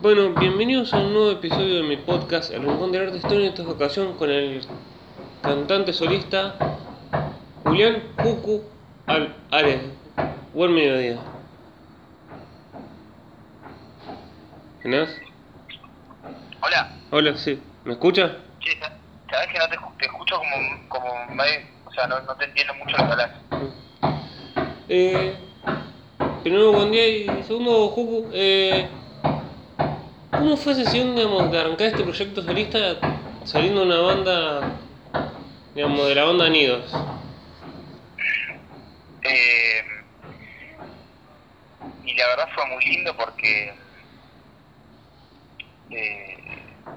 Bueno, bienvenidos a un nuevo episodio de mi podcast, El Rincón del Arte Historia, en esta ocasión con el cantante solista Julián Jucu Al Ares. Buen mediodía. ¿Tenés? Hola, Hola, sí. ¿Me escucha? sí, sa- sabes que no te, escu- te escucho como, como o sea, no, no te entiendo mucho lo que hablas. Eh, primero, buen día y segundo, Jucu. Eh, ¿Cómo fue esa decisión, digamos, de arrancar este proyecto solista saliendo una banda, digamos, de la banda Nidos? Eh, y la verdad fue muy lindo porque, eh,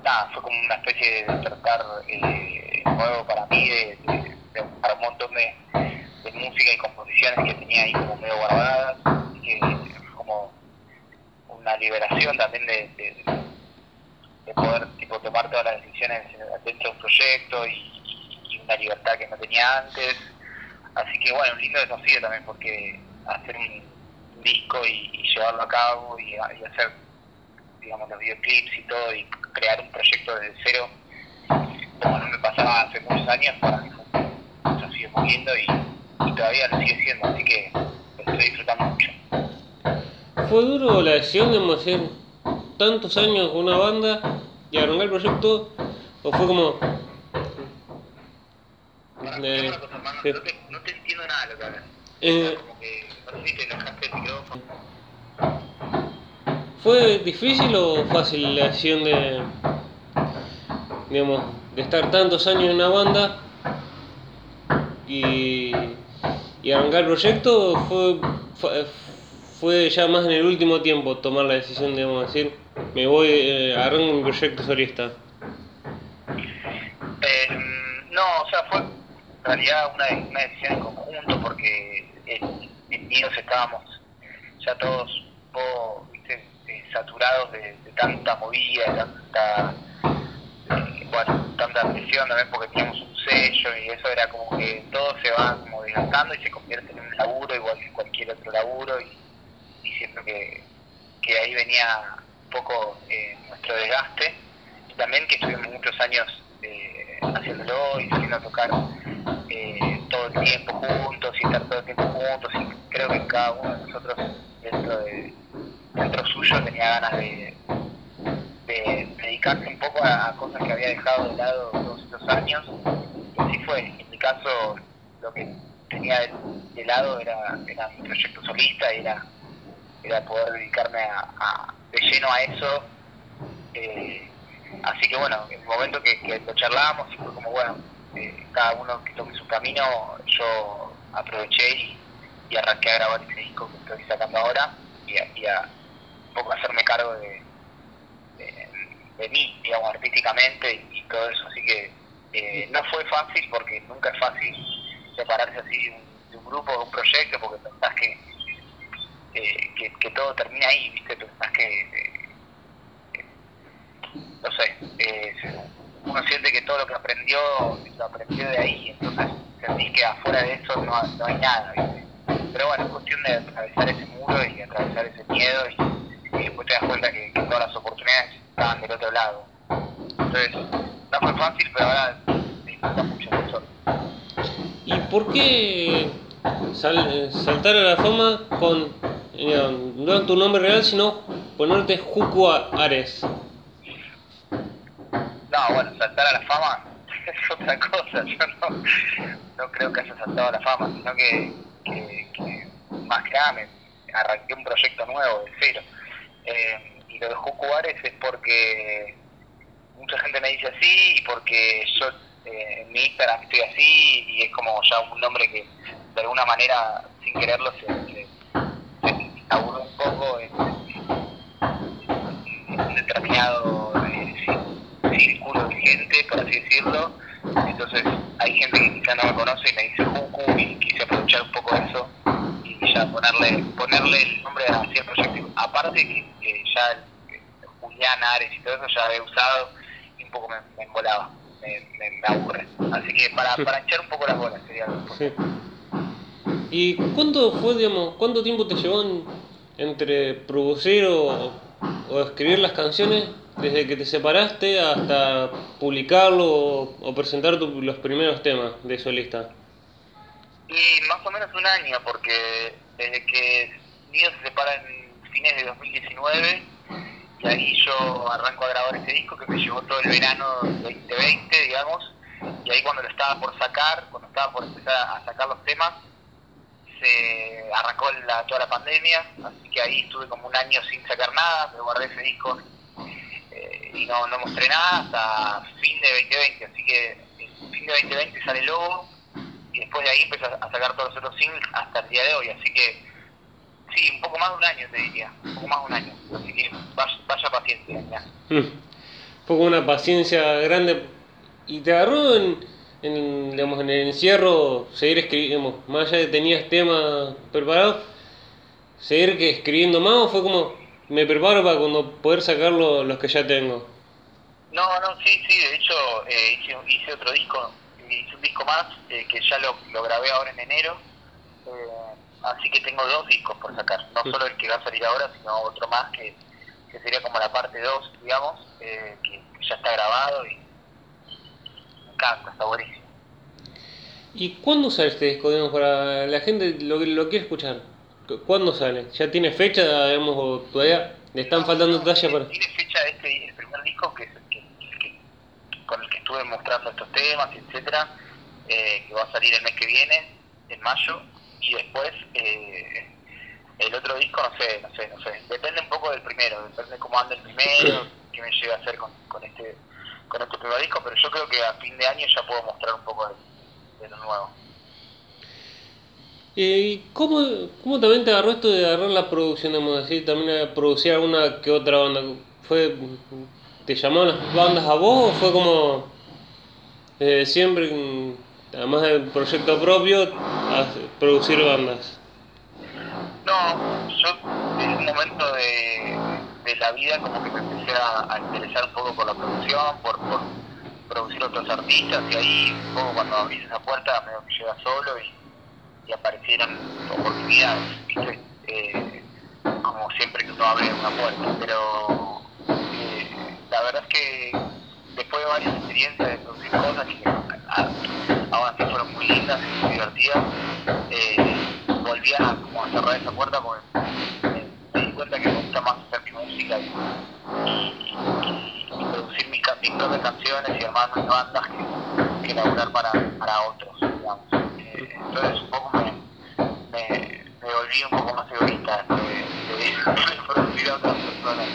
nada, fue como una especie de despertar eh, nuevo para mí, de, de- de- un montón de, música y composiciones que tenía ahí como medio guardadas, que una liberación también de, de, de poder tipo tomar todas las decisiones dentro de un proyecto y, una libertad que no tenía antes. Así que bueno, un lindo desafío también porque hacer un, disco y, llevarlo a cabo y, hacer digamos los videoclips y todo y crear un proyecto desde cero como no me pasaba hace muchos años para mí fue un muy lindo y, todavía lo sigue siendo así que estoy disfrutando mucho ¿Fue duro la decisión de hacer tantos años con una banda y arrancar el proyecto? ¿O fue como.? Para, de- escuchame una cosa, hermano, sí. no, te, no te entiendo nada de lo que hablas Eh, como que no sé si te enojaste el micrófono ¿Fue difícil o fácil la decisión de. digamos, de estar tantos años en una banda y. y arrancar el proyecto? ¿O fue, fue, fue ya más en el último tiempo tomar la decisión de, decir, me voy, eh, arranco mi proyecto solista? Eh, no, o sea, fue en realidad una, decisión en conjunto porque en, Nidos estábamos ya todos poco, viste, eh, saturados de, de tanta movida, de tanta, eh, bueno, tanta presión también porque teníamos un sello y eso era como que todo se va como desgastando y se convierte en un laburo igual que cualquier otro laburo y, y siento que, que ahí venía un poco eh, nuestro desgaste. Y también que estuvimos muchos años eh, haciéndolo y saliendo tocar eh, todo el tiempo juntos y estar todo el tiempo juntos. Y creo que cada uno de nosotros dentro de dentro suyo tenía ganas de, de dedicarse un poco a, cosas que había dejado de lado todos estos años. Y así fue. En mi caso lo que tenía de, de lado era, era mi proyecto solista era era poder dedicarme a, de lleno a eso. Eh, así que bueno, en el momento que, que lo charlábamos fue como bueno, eh, cada uno que tome su camino, yo aproveché y, arranqué a grabar ese disco que estoy sacando ahora y a, y a un poco hacerme cargo de, de, de mí, digamos, artísticamente y, y todo eso, así que eh, no fue fácil porque nunca es fácil separarse así de un, de un grupo, de un proyecto, porque pensás que, eh, que, que todo termina ahí, ¿viste? Pensás que, eh, no sé, eh, uno siente que todo lo que aprendió lo aprendió de ahí, entonces sentís que afuera de eso no, no hay nada, ¿viste? Pero bueno, es cuestión de atravesar ese muro y atravesar ese miedo y, después te das cuenta que, todas las oportunidades estaban del otro lado. Entonces, no fue fácil, pero ahora disfruta mucho suerte. ¿Y por qué sal- eh, saltar a la fama con no tu nombre real, sino ponerte A- Ares? No, bueno, saltar a la fama es otra cosa. Yo no, no creo que haya saltado a la fama, sino que, que, que más que nada me arranqué un proyecto nuevo de cero. Eh, y lo de Jucuares es porque mucha gente me dice así y porque yo eh, en mi Instagram estoy así y es como ya un nombre que de alguna manera sin quererlo se, un poco en, en un determinado eh, cí- círculo de gente, por así decirlo. Entonces hay gente que quizá no me conoce y me dice Juku y quise aprovechar un poco eso y ya ponerle ponerle el nombre hacia el proyecto. Aparte que, que ya el, el Julián Ares y todo eso ya había usado y un poco me, me embolaba, me, me, me aburre. Así que para, para echar un poco las bolas sería algo. Sí. ¿Y cuánto fue, digamos, cuánto tiempo te llevó en- entre producir o o escribir las canciones desde que te separaste hasta publicarlo o, presentar tu- los primeros temas de solista? Y más o menos un año, porque desde que Nido se separa en fines de 2019, y ahí yo arranco a grabar ese disco que me llevó todo el verano del 2020, digamos, y ahí cuando lo estaba por sacar, cuando estaba por empezar a sacar los temas, se arrancó la, toda la pandemia, así que ahí estuve como un año sin sacar nada, me guardé ese disco eh, y no, no mostré nada hasta fin de 2020, así que fin de 2020 sale Lobo y después de ahí empecé a sacar todos los otros singles hasta el día de hoy, así que sí, un poco más de un año te diría, un poco más de un año, así que vaya, paciencia. ya. Mm. Fue con una paciencia grande y te agarró en, en, digamos, en el encierro seguir escribiendo, más allá de que tenías temas preparados, seguir que escribiendo más o fue como me preparo para cuando poder sacar lo- los que ya tengo. No, no, sí, sí, de hecho eh, hice, hice otro disco, hice un disco más eh, que ya lo, lo grabé ahora en enero, eh, así que tengo dos discos por sacar, no solo el que va a salir ahora, sino otro más que, que sería como la parte 2, digamos, eh, que, que ya está grabado y, encanta, está buenísimo. ¿Y cuándo sale este disco? Digamos, para la gente lo, lo quiere escuchar. ¿Cu- ¿Cuándo sale? ¿Ya tiene fecha? Digamos, o todavía le están faltando No, detalles para...? Tiene fecha este, el primer disco que, que, que- con el que estuve mostrando estos temas, etcétera, eh, que va a salir el mes que viene, en mayo, y después eh, el otro disco, no sé, no sé, no sé, depende un poco del primero, depende cómo ande el primero, qué me llega a hacer con, con este con este primer disco, pero yo creo que a fin de año ya puedo mostrar un poco de, de lo nuevo. ¿Y cómo, cómo también te agarró esto de agarrar la producción, digamos, decir, también a producir alguna que otra banda? ¿Fue, ¿Te llamaron las bandas a vos o fue como siempre, además del proyecto propio, a producir bandas? No, yo en un momento de, de la vida como que me empecé a, a interesar un poco por la producción, por, producir otros artistas y ahí un poco cuando abrí esa puerta medio que llega solo y, aparecieron oportunidades. Eh, como siempre que uno abre una puerta, pero eh, la verdad es que después de varias experiencias de producir cosas que a- aún así fueron muy lindas y muy divertidas, eh, volví a, como a cerrar esa puerta porque gusta más hacer mi música y, y- y producir mis, mis propias canciones y armar mis bandas que, que laburar para, para otros, digamos. Eh, entonces un poco me, me, me volví un poco más egoísta de, de, de producir a otras personas.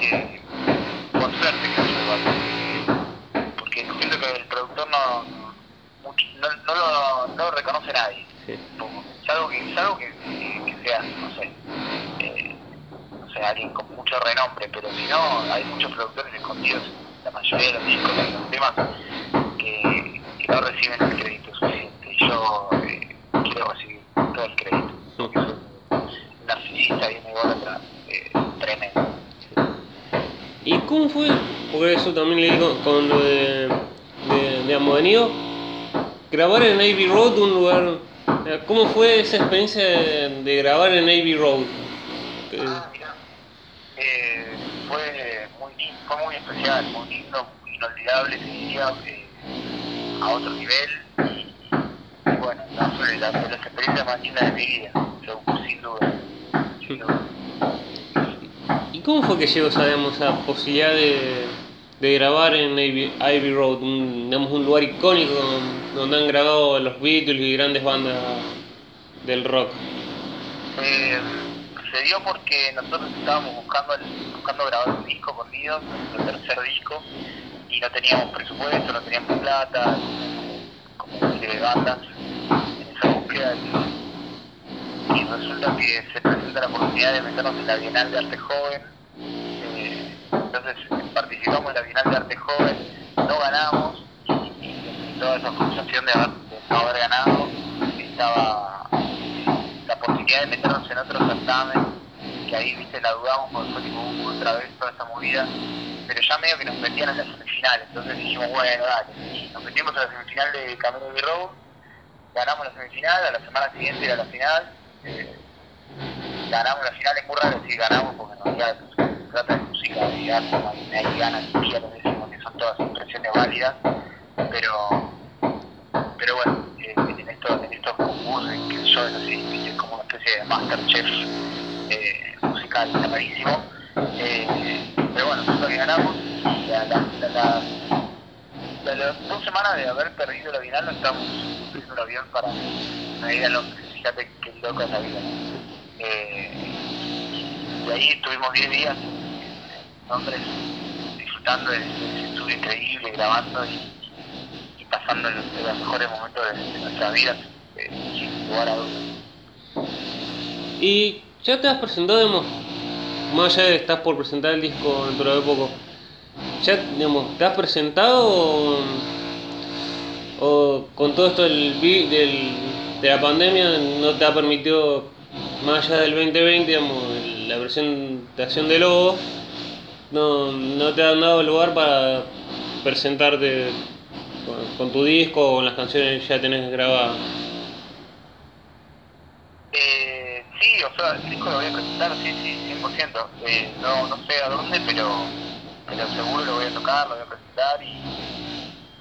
Que, por suerte que yo igual, porque siento que el productor no, no, no, lo, no lo reconoce nadie. Sí. Como, salvo que, salvo que, que, que eh, alguien con mucho renombre, pero si no, hay muchos productores escondidos, la mayoría de los discos y los temas, que, que no reciben el crédito suficiente. Yo eh, quiero recibir todo el crédito, porque soy un narcisista y un ególatra eh, tremendo. ¿Y cómo fue? Porque eso también le digo con lo de, de, de Amodenido, grabar en Navy Road, un lugar... eh, ¿Cómo fue esa experiencia de, de grabar en Navy Road? Ah, mirá. Eh, fue muy lindo, fue muy lindo, muy inolvidable ese día, eh, a otro nivel y, y bueno, no, fue la, de las experiencias más lindas de mi vida, yo, sin duda, sin duda. ¿Y cómo fue que llegó digamos, esa posibilidad de, de grabar en Ivy, Ivy Road, un, digamos, un lugar icónico donde han grabado los Beatles y grandes bandas del rock? Eh, se dio porque nosotros estábamos buscando el- buscando grabar un disco con Dios, nuestro tercer disco, y no teníamos presupuesto, no teníamos plata, como de bandas en esa búsqueda. Y, y resulta que se presenta la oportunidad de meternos en la Bienal de Arte Joven. eh, entonces participamos en la Bienal de Arte Joven, no ganamos, y, y toda esa frustración de, haber ganado estaba la posibilidad de meternos en otro certamen, que ahí, viste, la dudamos porque fue tipo otra vez toda esa movida, pero ya medio que nos metían en la semifinal, entonces dijimos, bueno, dale, nos metimos en la semifinal de Camino de Road, ganamos la semifinal, a la semana siguiente era la final, eh, ganamos la final muy raro decir ganamos porque en realidad se trata de música, de arte, nadie gana ni pierde, decimos que son todas impresiones válidas, pero pero bueno, en, concursos en que yo así, es como una especie de Masterchef eh, musical, rarísimo. Eh, pero bueno, nosotros que ganamos, la, la, la, la, las dos semanas de haber perdido la final, nos estamos subiendo un avión para, ir a Londres. Fíjate qué loca es la vida. Eh, y ahí estuvimos 10 días en Londres disfrutando de ese estudio increíble, grabando y, y pasando los, mejores momentos de, de nuestra vida, Y ya te has presentado, digamos, más allá de que estás por presentar el disco dentro de poco, ya, digamos, ¿te has presentado o, con todo esto del, de la pandemia no te ha permitido, más allá del 2020, digamos, la presentación de Lobo, no, no te han dado lugar para presentarte con, con tu disco o con las canciones que ya tenés grabadas? Eh, sí, o sea, el disco lo voy a presentar, sí, sí, 100%. Eh, no, no sé a dónde, pero, pero seguro lo voy a tocar, lo voy a presentar y,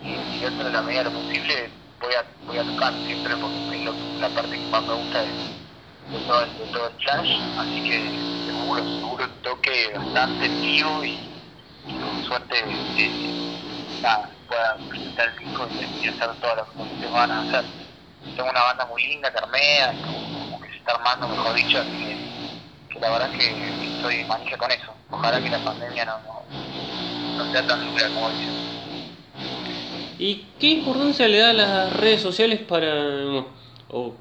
y, y de la medida de lo posible voy a, voy a tocar siempre porque es la parte que más me gusta de, todo, el, de todo el flash, así que seguro, seguro toque bastante en vivo y, y con suerte eh, nada, pueda presentar el disco y, y hacer todas las cosas que van a hacer tengo una banda muy linda, Carmea, armando, mejor dicho, así que, la verdad es que estoy manija con eso. Ojalá que la pandemia no, no, sea tan dura como dicen. ¿Y qué importancia le da a las redes sociales para... o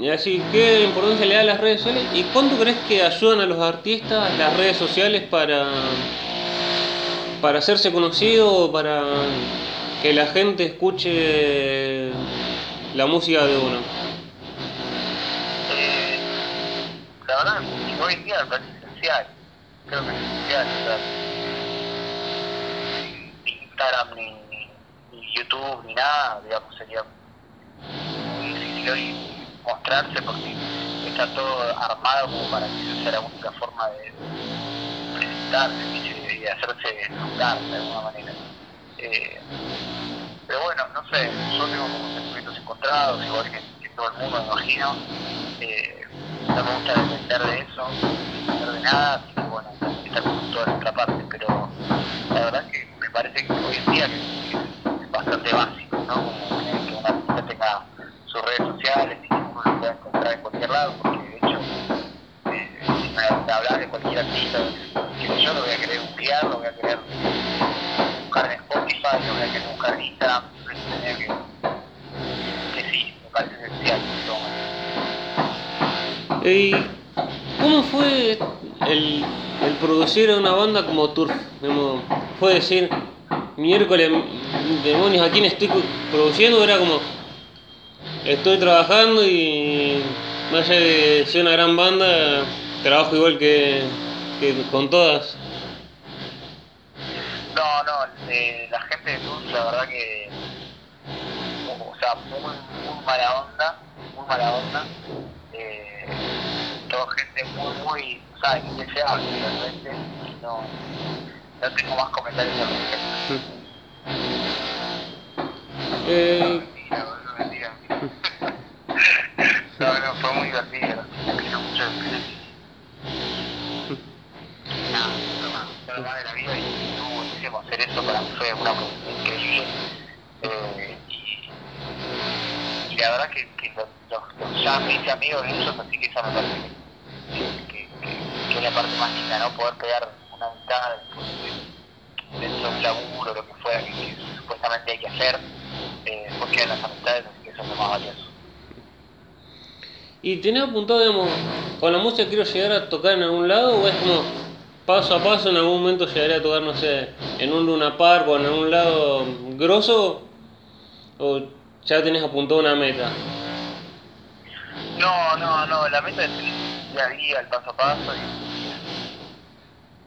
y así, qué importancia le da a las redes sociales y cuánto crees que ayudan a los artistas las redes sociales para para hacerse conocido para que la gente escuche la música de uno? La verdad hoy en día me parece esencial. Creo que es esencial. O ni Instagram, ni, ni- YouTube, ni nada, digamos, sería muy difícil hoy mostrarse porque está todo armado como para que sea la única forma de presentarse y de hacerse notar de alguna manera. Eh, pero bueno, no sé, yo tengo como sentimientos encontrados, igual que, que todo el mundo, me imagino. Eh, no me gusta depender de eso, no depender de nada, así que bueno, está como toda nuestra parte, pero la verdad es que me parece que hoy en día es bastante básico, ¿Y cómo fue el, producir una banda como Turf? ¿Fue decir, miércoles, demonios, ¿a quién estoy produciendo? Era como, estoy trabajando y más allá de ser una gran banda, trabajo igual que, con todas. No, no, eh, la gente de Tours, la verdad que, o, sea, muy mala onda, muy mala onda. Gente muy, muy, o sea, indeseable realmente, y no, no tengo más comentarios al respecto. Eh, Mentira, boludo, mentira, mentira. No, no, fue muy divertido, me quiero mucho Nada, más, de la vida y estuvo buenísimo hacer eso, para mí fue una increíble. Eh, y, y la verdad que, que los, los, los ya hice amigos de ellos, así que esa me parece que, es la parte más linda, ¿no? Poder pegar una de, dentro de un laburo, lo que fuera que, que supuestamente hay que hacer, eh, después quedan las amistades, así que eso es lo más valioso. ¿Y tenés apuntado, digamos, con la música quiero llegar a tocar en algún lado o es como paso a paso en algún momento llegaré a tocar, no sé, en un Luna Park o en algún lado grosso? ¿O ya tenés apuntado una meta? No, no, no, la meta es el día a día, el paso a paso y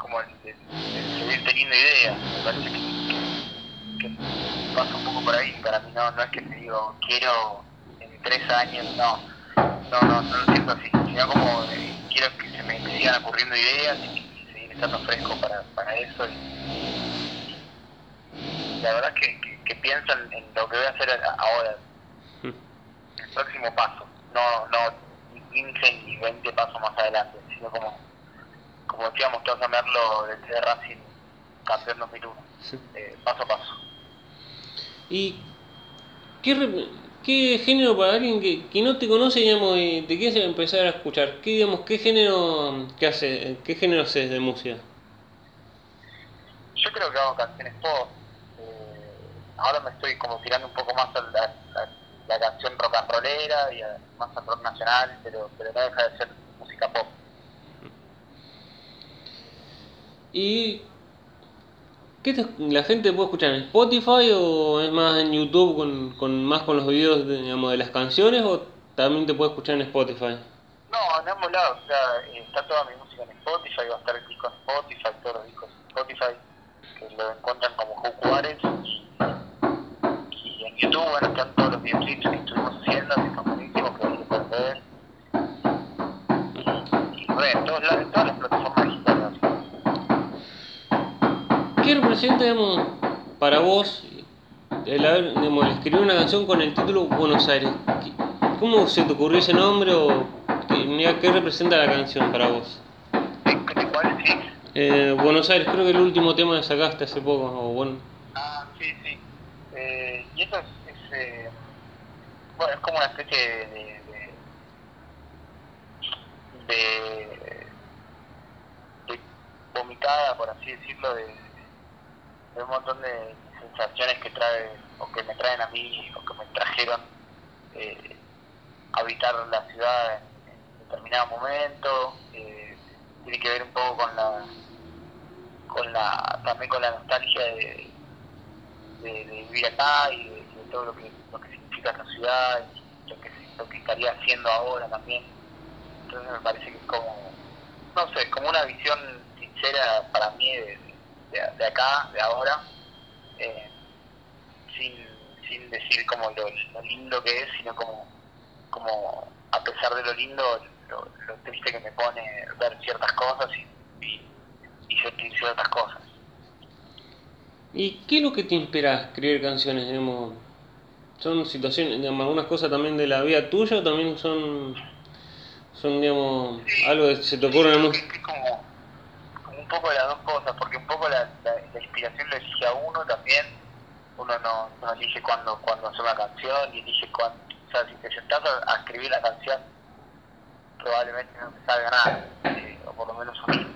como el, el- el seguir teniendo ideas. Me parece que, que, que pasa un poco por ahí. Para mí no, no es que te digo, quiero en tres años, no, no, no, no lo siento así, sino como eh, quiero que se me sigan ocurriendo ideas y, seguir estando fresco para, para eso. Y, la verdad es que, que, que pienso en, lo que voy a hacer ahora, hmm. el próximo paso, no, no ni 15 ni 20 pasos más adelante, sino como, como decíamos todos a verlo desde Racing campeón 2001, eh, paso a paso. ¿Y qué, qué género para alguien que, que no te conoce, digamos, y te quiere empezar a escuchar? ¿Qué, digamos, qué género qué hace, qué género haces de música? Yo creo que hago canciones pop. Eh, ahora me estoy como tirando un poco más a la, la, canción rock and rollera y más al rock nacional, pero, pero no deja de ser música pop. ¿Y ¿Qué la gente puede escuchar en Spotify o es más en YouTube con, con más con los videos de, digamos, de las canciones o también te puede escuchar en Spotify? No, en ambos lados, o sea, está toda mi música en Spotify, va a estar el disco en Spotify, todos los discos en Spotify, que lo encuentran como Juárez y, y en YouTube, bueno, están todos los videoclips que estuvimos haciendo, que están buenísimos, que pueden ver. Y, y todas las, todas las plataformas ¿Qué representa, digamos, para vos el, haber, digamos, escribir una canción con el título Buenos Aires? ¿Cómo se te ocurrió ese nombre o qué, qué representa la canción para vos? ¿Cuál? Eh, Buenos Aires, creo que el último tema que sacaste hace poco, o bueno. Ah, sí, sí. Eh, y eso es, es eh, bueno, es como una especie de, de, de, de vomitada, por así decirlo, de de un montón de sensaciones que trae o que me traen a mí o que me trajeron eh, habitar la ciudad en, determinado momento. Eh, tiene que ver un poco con la con la también con la nostalgia de, de, vivir acá y de, todo lo que lo que significa la ciudad y lo que lo que estaría haciendo ahora también. Entonces me parece que es como no sé como una visión sincera para mí de de, acá, de ahora, eh, sin, sin decir como lo, lindo que es, sino como, como a pesar de lo lindo, lo, triste que me pone ver ciertas cosas y, y, sentir ciertas cosas. ¿Y qué es lo que te inspira a escribir canciones? Digamos? ¿Son situaciones, digamos, algunas cosas también de la vida tuya o también son, son digamos, algo que se te ocurre en el como, poco de las dos cosas, porque un poco la, inspiración lo elige a uno también. Uno no, no elige cuando, cuando hace una canción y elige cuando. O sea, si te sentás a, escribir la canción, probablemente no te salga nada, eh, o por lo menos mí.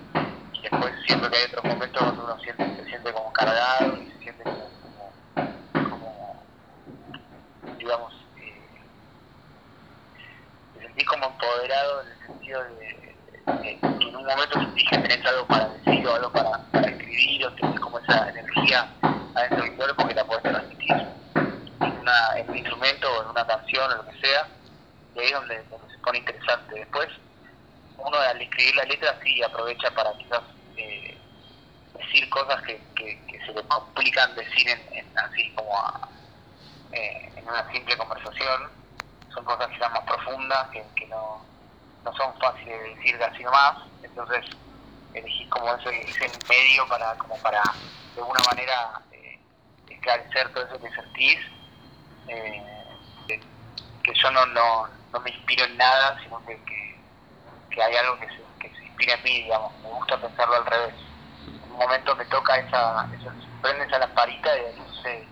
Y después siempre que hay otros momentos donde uno siente, se siente como cargado y se siente como, como, digamos, eh, te sentís como empoderado en el sentido de en un momento sentís que tenés algo para decir o algo para, para escribir o tenés como esa energía adentro del cuerpo que la puedes transmitir en, una, en un instrumento o en una canción o lo que sea, y ahí es donde, se pone interesante. Después, uno al escribir la letra sí aprovecha para quizás eh, decir cosas que, que, se le complican decir en, así como eh, en una simple conversación. Son cosas quizás más profundas que, que no no son fáciles de decir así nomás, entonces elegís como ese, ese medio para, como para de alguna manera eh, esclarecer todo eso que sentís, eh, que, yo no, no, no, me inspiro en nada, sino que, que, hay algo que se, que se inspira en mí, digamos, me gusta pensarlo al revés. En un momento me toca esa, esa prende esa lamparita y no sé,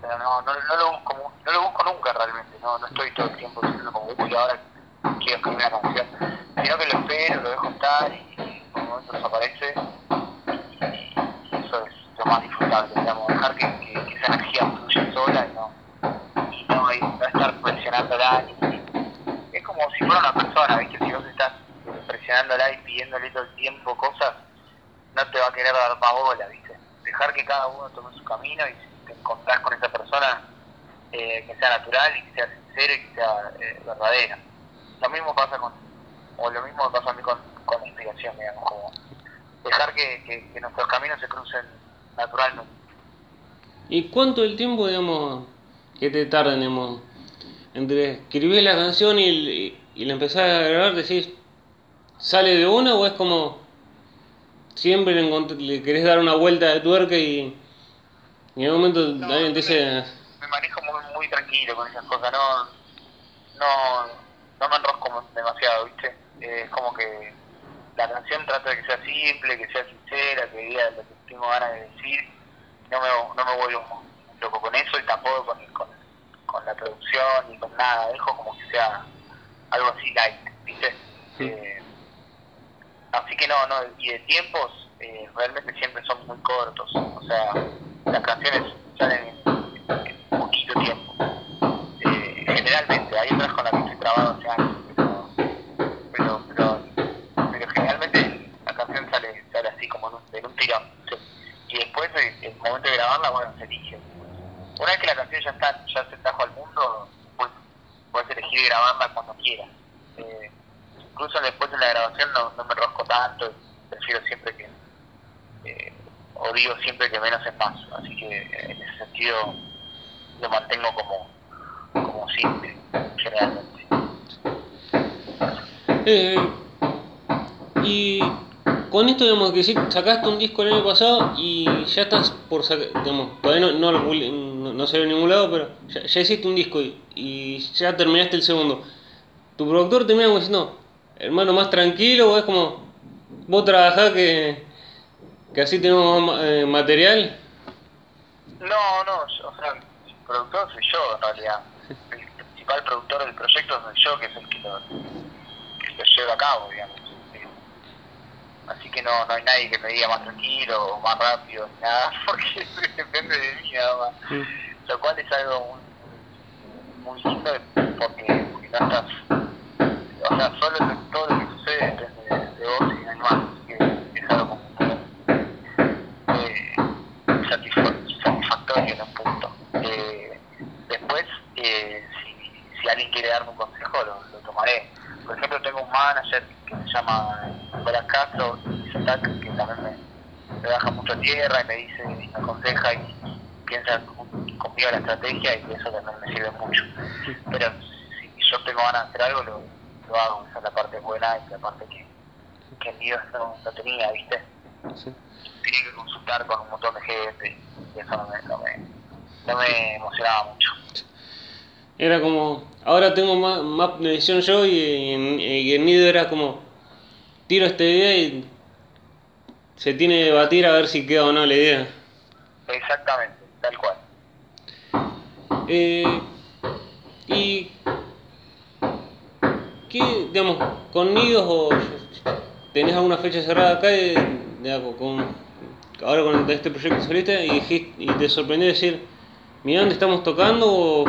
pero no, no, no, lo busco, no lo busco nunca realmente, no, no estoy todo el tiempo diciendo como, uy, ahora quiero escribir una canción, sino que lo espero, lo dejo estar y, en un momento desaparece y, eso es lo más disfrutable, digamos, dejar que, esa energía fluya sola y no, y no, estar presionándola. es como si fuera una persona, ¿viste? Si vos estás presionándola y pidiéndole todo el tiempo cosas, no te va a querer dar más bola, ¿viste? Dejar que cada uno tome su camino y si te encontrás con esa persona, eh, que sea natural y que sea sincera y que sea eh, verdadera lo mismo pasa con, o lo mismo pasa a mí con, con la inspiración, digamos, como dejar que, que, nuestros caminos se crucen naturalmente. ¿Y cuánto el tiempo, digamos, que te tarda, digamos, entre escribir la canción y, y, la empezar a grabar, decís, ¿Sale de una o es como siempre le, le querés dar una vuelta de tuerca y, y en un momento No, alguien te dice, me manejo muy, muy tranquilo con esas cosas, no, no, no me enrosco demasiado, ¿viste? Es como que la canción trata de que sea simple, que sea sincera, que diga lo que tengo ganas de decir, no me, no me vuelvo muy loco con eso y tampoco con, con, con la producción ni con nada, dejo como que sea algo así light, ¿viste? Sí. Eh, así que no, no, y de tiempos eh, realmente siempre son muy cortos, o sea, las canciones salen en, generalmente, hay otras con las que estoy trabado hace años, pero, pero, pero, generalmente la canción sale, sale así como en un, en un tirón. Y después, el, el momento de grabarla, bueno, se elige. Una vez que la canción ya está, ya se trajo al mundo, pues puedes elegir grabarla cuando quieras. Eh, incluso después de la grabación no, no me enrosco tanto, prefiero siempre que, eh, o digo siempre que menos es más, así que eh, en ese sentido lo mantengo como simple, generalmente. Eh, y con esto, digamos, que sí, sacaste un disco el año pasado y ya estás por sacar, digamos, todavía no, no, no, no salió en ningún lado, pero ya, ya hiciste un disco y, y ya terminaste el segundo. ¿Tu productor termina como diciendo, hermano, más tranquilo o es como, vos trabajás que, que así tenemos más eh, material? No, no, yo- o sea, el productor soy yo en realidad. Principal productor del proyecto soy yo, que es el que lo, que lo lleva a cabo, digamos. Así que no, no hay nadie que me diga más tranquilo o más rápido, ni nada, porque depende de mí nada más. Lo cual es algo muy, muy lindo porque, porque no estás, o sea, solo lo- todo lo que sucede depende de, de vos y de. Así que es algo si, alguien quiere darme un consejo, lo, lo tomaré. Por ejemplo, tengo un manager que se llama Nicolás Castro, que también me, me baja mucho tierra y me dice, y me aconseja y piensa con- conmigo la estrategia y eso también me sirve mucho. Pero si yo tengo ganas de hacer algo, lo, lo hago. Esa es la parte buena y la parte que, que en Dios no, no tenía, ¿viste? Sí. tenía que consultar con un montón de gente y eso no me, no me, no me emocionaba mucho. Era como, ahora tengo más, más decisión yo y y en Nido era como, tiro esta idea y se tiene que debatir a ver si queda o no la idea. Exactamente, tal cual. Eh, y, ¿qué, digamos, con Nidos o tenés alguna fecha cerrada acá de, de- con, ahora con este proyecto solista y, y te sorprendió decir, mira dónde estamos tocando o,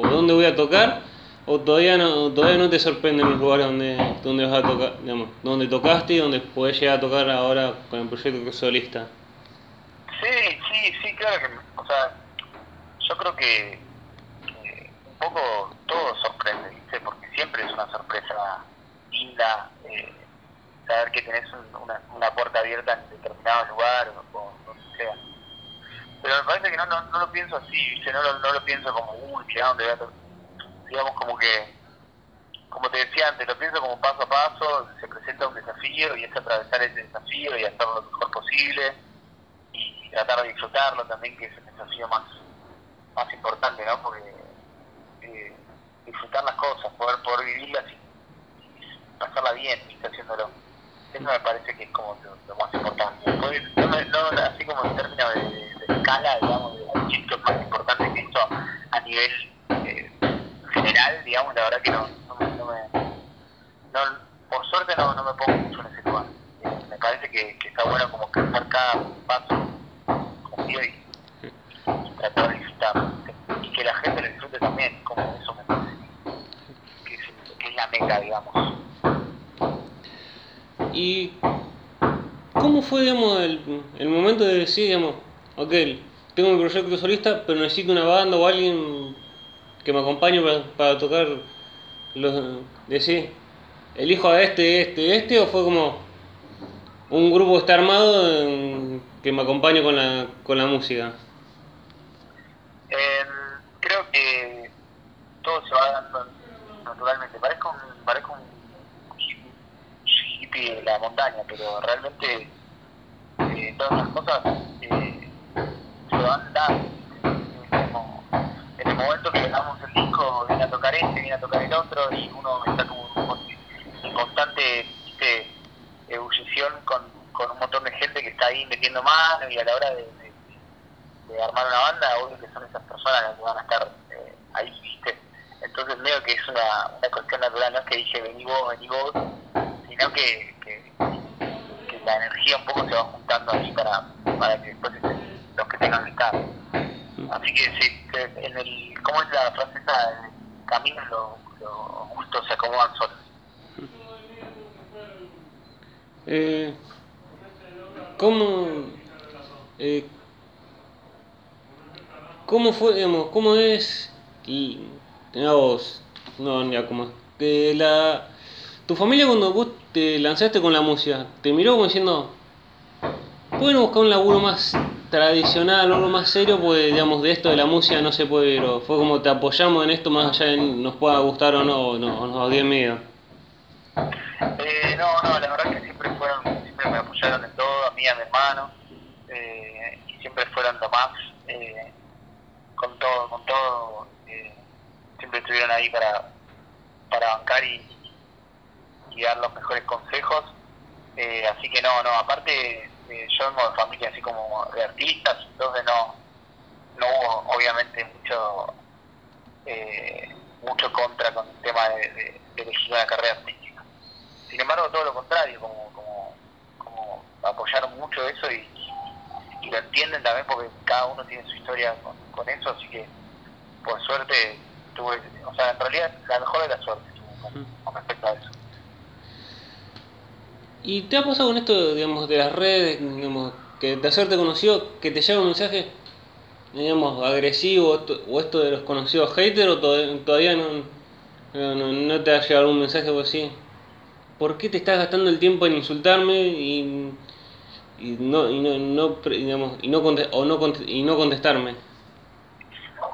o dónde voy a tocar? ¿O todavía no, todavía no te sorprenden los lugares donde, donde vas a tocar, digamos, donde tocaste y donde podés llegar a tocar ahora con el proyecto solista? Sí, sí, sí, claro que, o sea, yo creo que, que un poco todo sorprende, ¿viste? Porque siempre es una sorpresa linda eh, saber que tenés un- una, una puerta abierta en determinado lugar o, o donde sea. Pero me parece que no, no, no lo pienso así, ¿viste? No lo, no lo pienso como, uy, que a dónde voy a to-". Digamos como que, como te decía antes, lo pienso como paso a paso, se presenta un desafío y es atravesar ese desafío y hacerlo lo mejor posible y tratar de disfrutarlo también, que es el desafío más, más importante, ¿no? Porque eh, disfrutar las cosas, poder, poder vivirlas y, pasarla bien, ¿viste? Haciéndolo. Eso me parece que es como lo, más importante. No, no, así como en términos de escala, digamos, de chicos más importante que esto a nivel eh, general, digamos, la verdad que no, no, me- no me... No, por suerte no, no me pongo mucho en ese lugar. Eh, me parece que, que está bueno como calzar cada paso conmigo y, y tratar de disfrutar. Y que la gente lo disfrute también, como eso me parece que es, que es la meta, digamos. ¿Y cómo fue, digamos, el, el momento de decir, digamos, ok, tengo mi proyecto solista, pero necesito una banda o alguien que me acompañe para, para tocar los... Decir, elijo a este, este, este, o fue como un grupo que está armado que me acompañe con la, con la música? Eh, creo que todo se va dando naturalmente. Parezco un, parezco un hippie, de la montaña, pero realmente eh, todas las cosas se en el momento que grabamos el disco, viene a tocar este, viene a tocar el otro, y uno está como en constante ebullición con, con un montón de gente que está ahí metiendo mano y a la hora de, armar una banda, obvio que son esas personas las que van a estar eh, ahí, ¿viste? Entonces veo que es una, una cuestión natural, no es que dije vení vos, vení vos, sino que, que, la energía un poco se va juntando ahí para, para que después los que tengan que estar. Así que sí, en el, ¿cómo es la frase el camino los lo gustos se acomodan solos. Eh, ¿Cómo, eh, cómo fue, digamos, cómo es, y, digamos, no, ya como, que la, tu familia cuando vos te lanzaste con la música, te miró como diciendo, pueden buscar un laburo más tradicional, algo más serio, pues digamos de esto de la música no se puede ir, o fue como te apoyamos en esto más allá de nos pueda gustar o no, o no, nos dio miedo. Eh, no, no, la verdad que siempre fueron, siempre me apoyaron en todo, a mí, a mi hermano, eh, y siempre fueron lo más, eh, con todo, con todo, eh, siempre estuvieron ahí para, para bancar y, y dar los mejores consejos, eh, así que no, no, aparte eh, yo vengo de familia así como de artistas, entonces no, no hubo obviamente mucho, eh, mucho contra con el tema de, de, de elegir una carrera artística sin embargo, todo lo contrario, como, como, como apoyaron mucho eso y, y, lo entienden también porque cada uno tiene su historia con, con, eso, así que por suerte tuve, o sea, en realidad la mejor de la suerte tuve con, con respecto a eso. ¿Y te ha pasado con esto, digamos, de las redes, digamos, que de hacerte conocido, que te llega un mensaje, digamos, agresivo, o esto de los conocidos haters, o todavía no, no, te ha llegado algún mensaje o así? ¿por qué te estás gastando el tiempo en insultarme y, y no y no, no digamos y no o no y no contestarme?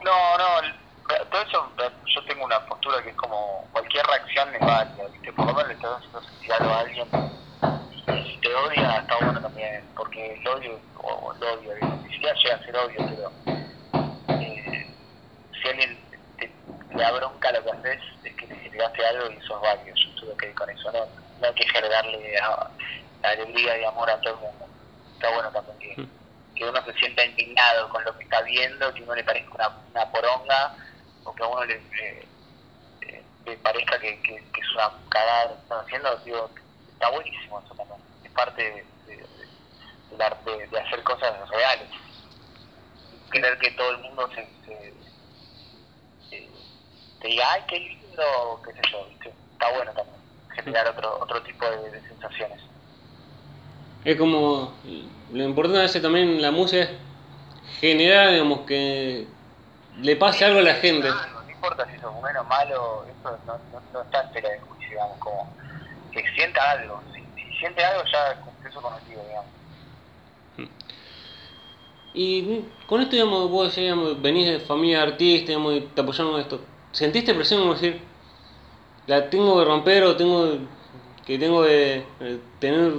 No, no, todo eso yo tengo una postura que es como cualquier reacción es válida, ¿viste? por lo menos le estás haciendo sentir a alguien odia está bueno también, porque el odio, o el odio, ni siquiera llega a ser odio, pero eh, si alguien te, te da bronca lo que haces es que te generaste algo y sos válido, yo estoy ok con eso, no, no hay que generarle a, a alegría y amor a todo el mundo. Está bueno también que, que uno se sienta indignado con lo que está viendo, que uno le parezca una, una poronga, o que a uno le, parezca que, que, que, es una cagada que están haciendo, digo, está buenísimo eso también. Parte de, de, de, de hacer cosas reales. Creer que todo el mundo se, se, se te diga, ay, qué lindo, qué sé yo, ¿viste? está bueno también generar otro, otro tipo de, sensaciones. Es como, lo importante es también la música es generar, digamos, que le pase sí, algo a la gente. No, no importa si sos bueno o malo, eso no, no, no está en tela de juicio, digamos, como que sienta algo. Si, si siente algo ya cumplió su cometido, digamos. Y con esto, digamos, vos decís, digamos, venís de familia de artistas, digamos, y te apoyamos en esto. ¿Sentiste presión como decir, la tengo que romper o tengo que tengo que tener,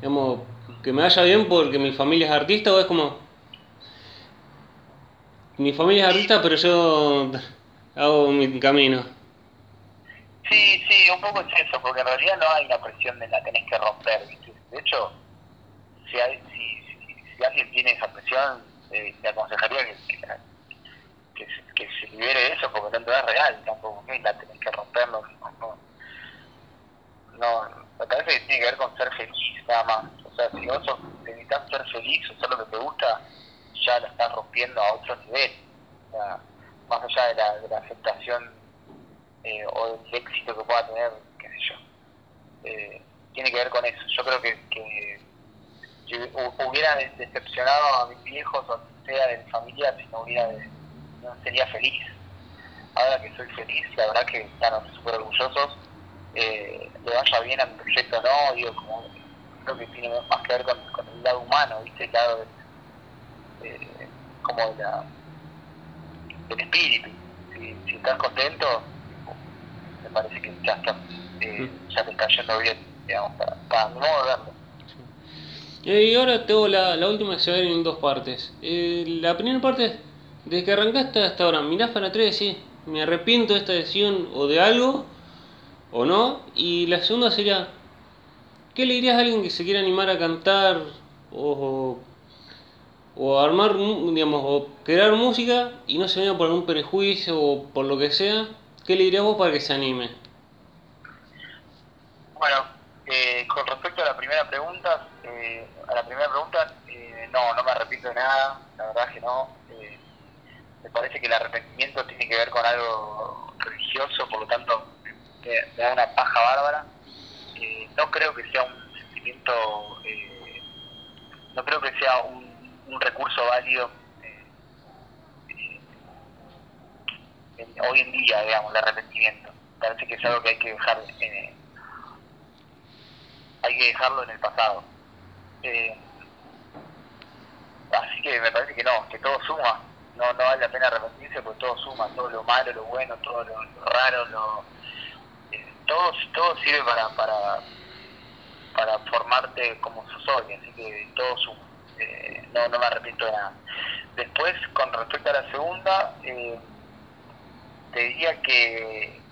digamos, que me vaya bien porque mi familia es artista o es como, mi familia es artista pero yo hago mi camino? Sí, sí, un poco es eso, porque en realidad no hay una presión de la tenés que romper, ¿viste? De hecho, si, hay, si, si, si alguien tiene esa presión, eh, te aconsejaría que, que, que, se libere de eso, porque tanto es real, tampoco que la tenés que romper, no, no, no, me parece que tiene que ver con ser feliz, nada más. O sea, si vos necesitas ser feliz o hacer lo que te gusta, ya la estás rompiendo a otro nivel. O sea, más allá de la, de la aceptación eh, o del éxito que pueda tener, qué sé yo. Eh, tiene que ver con eso. Yo creo que, que hubiera decepcionado a mis viejos o sea de mi familia si no hubiera no sería feliz. Ahora que soy feliz, la verdad que están súper orgullosos, eh, le vaya bien a mi proyecto no, digo, como creo que tiene más que ver con, con el lado humano, ¿viste? El lado de, eh, como de la, del espíritu. Si, si estás contento, me parece que ya, está, eh, ya te está yendo bien. digamos, para, para mi modo de verlo. Eh, Y ahora tengo la, la última que se va a ver en dos partes. Eh, la primera parte es, desde que arrancaste hasta ahora, mirás para atrás y decís, me arrepiento de esta decisión o de algo, o no. Y la segunda sería, ¿qué le dirías a alguien que se quiera animar a cantar o, o armar, digamos, o crear música y no se venga por algún prejuicio o por lo que sea? ¿Qué le dirías vos para que se anime? Bueno, eh, con respecto a la primera pregunta, eh, a la primera pregunta, eh, no, no me arrepiento de nada, la verdad que no. Eh, me parece que el arrepentimiento tiene que ver con algo religioso, por lo tanto me, da una paja bárbara. Eh, no creo que sea un sentimiento, eh, no creo que sea un recurso válido eh, eh, en- hoy en día, digamos, el arrepentimiento. Parece que es algo que hay que dejar, eh, hay que dejarlo en el pasado. Eh, así que me parece que no, que todo suma. No, no vale la pena arrepentirse porque todo suma, todo lo malo, lo bueno, todo lo, lo raro, lo, eh, todo, todo sirve para, para, para formarte como sos hoy, así que todo suma. Eh, no, no me arrepiento de nada. Después, con respecto a la segunda, eh, te diría que,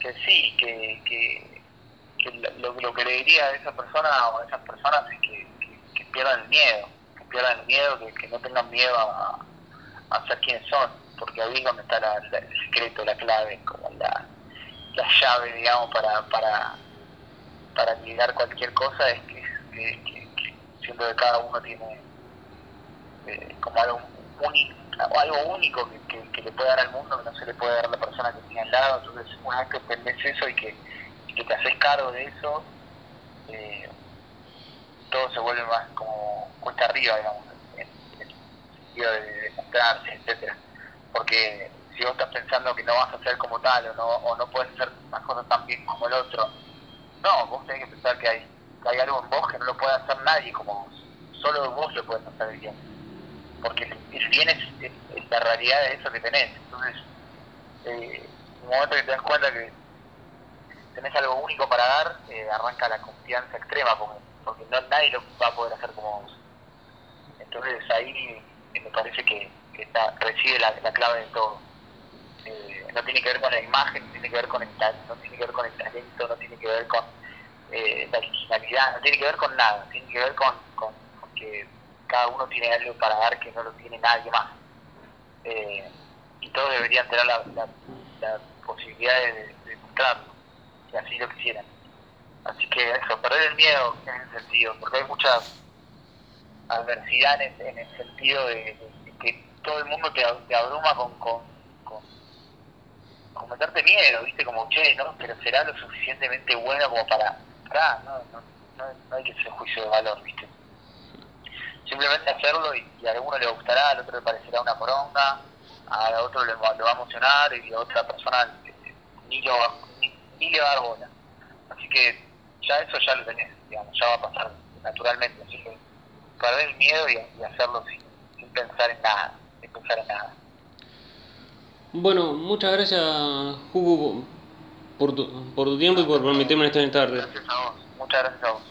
que sí, que, que, que lo, que le diría a esa persona o a esas personas es que, que, pierdan el miedo, que pierdan el miedo, que, no tengan miedo a, a ser quienes son, porque ahí es donde está la- la- el secreto, la clave, como la, la llave, digamos, para, para, para llegar cualquier cosa, es que siento que cada uno tiene eh, como algo único, algo único que, que, que le puede dar al mundo que no se le puede dar a la persona que tiene al lado, entonces una vez que entendés eso y que, y que te haces cargo de eso, eh, todo se vuelve más como cuesta arriba, digamos, en, el sentido de demostrarse, etcétera. Porque si vos estás pensando que no vas a ser como tal o no, o no puedes hacer las cosas tan bien como el otro, no, vos tenés que pensar que hay, que hay algo en vos que no lo puede hacer nadie como vos, solo vos lo puedes hacer bien, porque el bien es, es- es la realidad de eso que tenés, entonces, eh, en el momento que te das cuenta que tenés algo único para dar, eh, arranca la confianza extrema, porque, porque no, nadie lo va a poder hacer como vos. Entonces ahí eh, me parece que, que está, reside la, la clave de todo. Eh, no tiene que ver con la imagen, no tiene que ver con el, talento, no tiene que ver con la originalidad, no tiene que ver con nada, tiene que ver con, con que cada uno tiene algo para dar que no lo tiene nadie más. Eh, y todos deberían tener la, posibilidad de, de mostrarlo, si así lo quisieran. Así que eso, perder el miedo en ese sentido, porque hay muchas adversidad en, en el sentido de, que todo el mundo te, abruma con, con, con, meterte miedo, ¿viste? Como, che, ¿no? Pero será lo suficientemente bueno como para... Pará, no, no, no, no hay que hacer juicio de valor, ¿viste? Simplemente hacerlo y, y a alguno le gustará, al otro le parecerá una poronga, a otro le, va- le va a emocionar y a otra persona ni, lo, ni, ni le va a dar bola. Así que ya eso ya lo tenés, digamos, ya va a pasar naturalmente. Así que perder el miedo y, y hacerlo sin, sin pensar en nada, sin pensar en nada. Bueno, muchas gracias, Hugo, por tu, por tu tiempo y por permitirme estar en tarde. Gracias a vos, muchas gracias a vos.